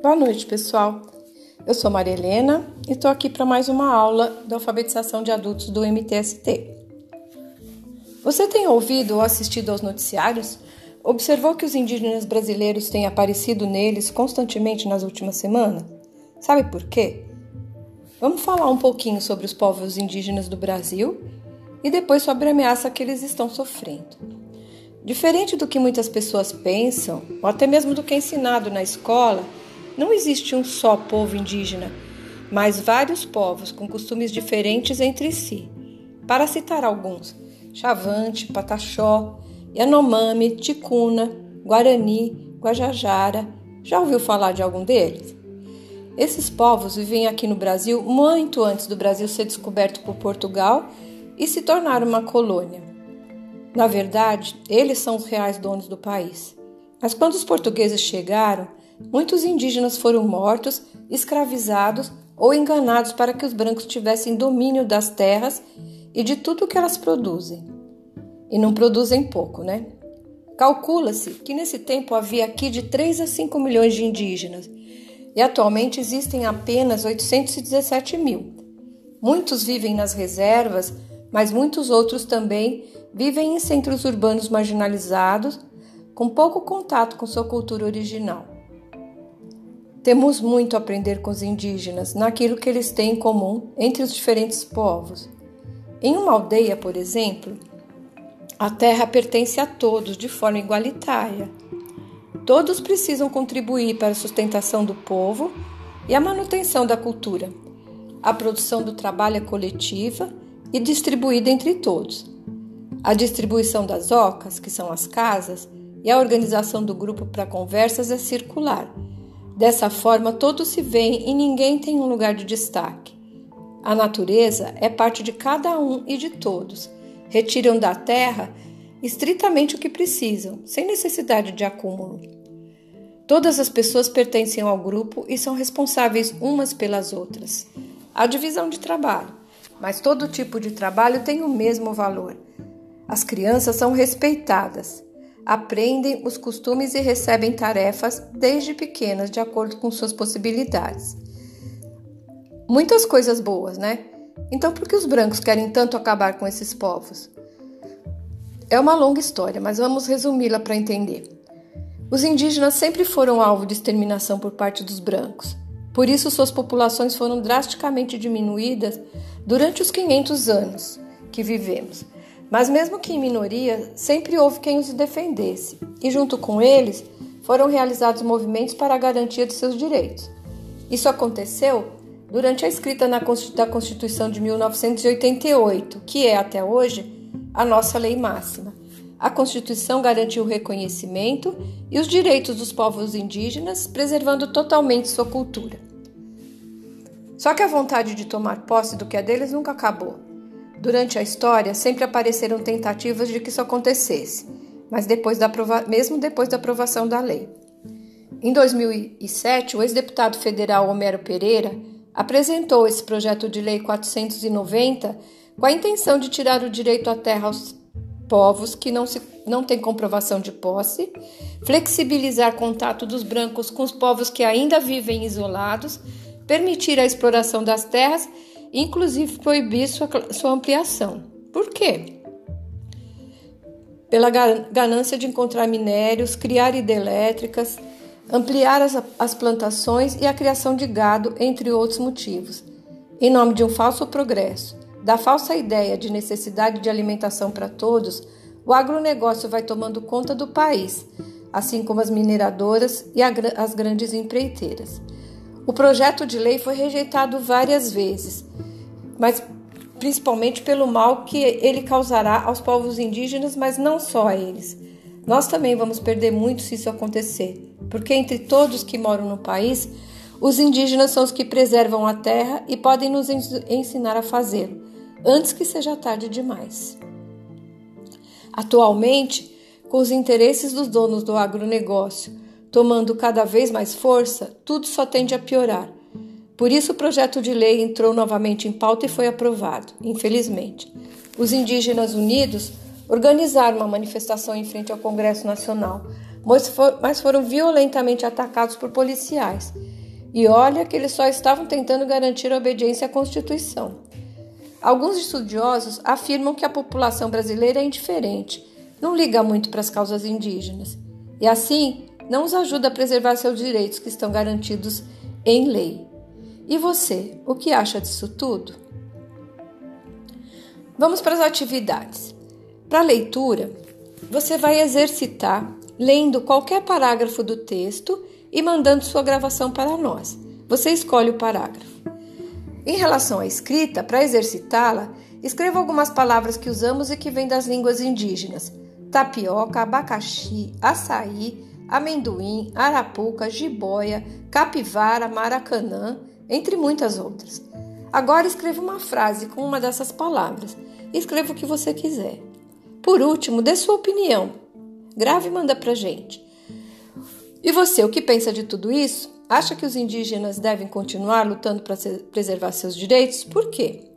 Boa noite, pessoal. Eu sou Maria Helena e estou aqui para mais uma aula da alfabetização de adultos do MTST. Você tem ouvido ou assistido aos noticiários? Observou que os indígenas brasileiros têm aparecido neles constantemente nas últimas semanas? Sabe por quê? Vamos falar um pouquinho sobre os povos indígenas do Brasil e depois sobre a ameaça que eles estão sofrendo. Diferente do que muitas pessoas pensam, ou até mesmo do que é ensinado na escola, não existe um só povo indígena, mas vários povos com costumes diferentes entre si. Para citar alguns: Chavante, Pataxó, Yanomami, Ticuna, Guarani, Guajajara. Já ouviu falar de algum deles? Esses povos vivem aqui no Brasil muito antes do Brasil ser descoberto por Portugal e se tornar uma colônia. Na verdade, eles são os reais donos do país. Mas quando os portugueses chegaram, Muitos indígenas foram mortos, escravizados ou enganados para que os brancos tivessem domínio das terras e de tudo que elas produzem. E não produzem pouco, né? Calcula-se que nesse tempo havia aqui de 3 a 5 milhões de indígenas e atualmente existem apenas 817 mil. Muitos vivem nas reservas, mas muitos outros também vivem em centros urbanos marginalizados, com pouco contato com sua cultura original. Temos muito a aprender com os indígenas naquilo que eles têm em comum entre os diferentes povos. Em uma aldeia, por exemplo, a terra pertence a todos de forma igualitária. Todos precisam contribuir para a sustentação do povo e a manutenção da cultura. A produção do trabalho é coletiva e distribuída entre todos. A distribuição das ocas, que são as casas, e a organização do grupo para conversas é circular Dessa forma, todos se veem e ninguém tem um lugar de destaque. A natureza é parte de cada um e de todos. Retiram da terra estritamente o que precisam, sem necessidade de acúmulo. Todas as pessoas pertencem ao grupo e são responsáveis umas pelas outras. Há divisão de trabalho, mas todo tipo de trabalho tem o mesmo valor. As crianças são respeitadas aprendem os costumes e recebem tarefas desde pequenas, de acordo com suas possibilidades. Muitas coisas boas, né? Então, por que os brancos querem tanto acabar com esses povos? É uma longa história, mas vamos resumi-la para entender. Os indígenas sempre foram alvo de exterminação por parte dos brancos. Por isso, suas populações foram drasticamente diminuídas durante os 500 anos que vivemos. Mas, mesmo que em minoria, sempre houve quem os defendesse, e junto com eles foram realizados movimentos para a garantia de seus direitos. Isso aconteceu durante a escrita da Constituição de 1988, que é até hoje a nossa lei máxima. A Constituição garantiu o reconhecimento e os direitos dos povos indígenas, preservando totalmente sua cultura. Só que a vontade de tomar posse do que é deles nunca acabou. Durante a história, sempre apareceram tentativas de que isso acontecesse, mas depois da mesmo depois da aprovação da lei. Em 2007, o ex-deputado federal Homero Pereira apresentou esse projeto de lei 490 com a intenção de tirar o direito à terra aos povos que não, se, não têm comprovação de posse, flexibilizar contato dos brancos com os povos que ainda vivem isolados, permitir a exploração das terras inclusive proibir sua, sua ampliação. Por quê? Pela ganância de encontrar minérios, criar hidrelétricas, ampliar as, as plantações e a criação de gado, entre outros motivos, em nome de um falso progresso, da falsa ideia de necessidade de alimentação para todos, o agronegócio vai tomando conta do país, assim como as mineradoras e as grandes empreiteiras. O projeto de lei foi rejeitado várias vezes, mas principalmente pelo mal que ele causará aos povos indígenas, mas não só a eles. Nós também vamos perder muito se isso acontecer, porque entre todos que moram no país, os indígenas são os que preservam a terra e podem nos ensinar a fazê-lo, antes que seja tarde demais. Atualmente, com os interesses dos donos do agronegócio tomando cada vez mais força, tudo só tende a piorar. Por isso, o projeto de lei entrou novamente em pauta e foi aprovado, infelizmente. Os indígenas unidos organizaram uma manifestação em frente ao Congresso Nacional, mas foram violentamente atacados por policiais. E olha que eles só estavam tentando garantir a obediência à Constituição. Alguns estudiosos afirmam que a população brasileira é indiferente, não liga muito para as causas indígenas, e assim não os ajuda a preservar seus direitos que estão garantidos em lei. E você, o que acha disso tudo? Vamos para as atividades. Para a leitura, você vai exercitar lendo qualquer parágrafo do texto e mandando sua gravação para nós. Você escolhe o parágrafo. Em relação à escrita, para exercitá-la, escreva algumas palavras que usamos e que vêm das línguas indígenas: tapioca, abacaxi, açaí, amendoim, arapuca, jiboia, capivara, maracanã, entre muitas outras. Agora escreva uma frase com uma dessas palavras. Escreva o que você quiser. Por último, dê sua opinião. Grave e manda pra gente. E você, o que pensa de tudo isso? Acha que os indígenas devem continuar lutando para preservar seus direitos? Por quê?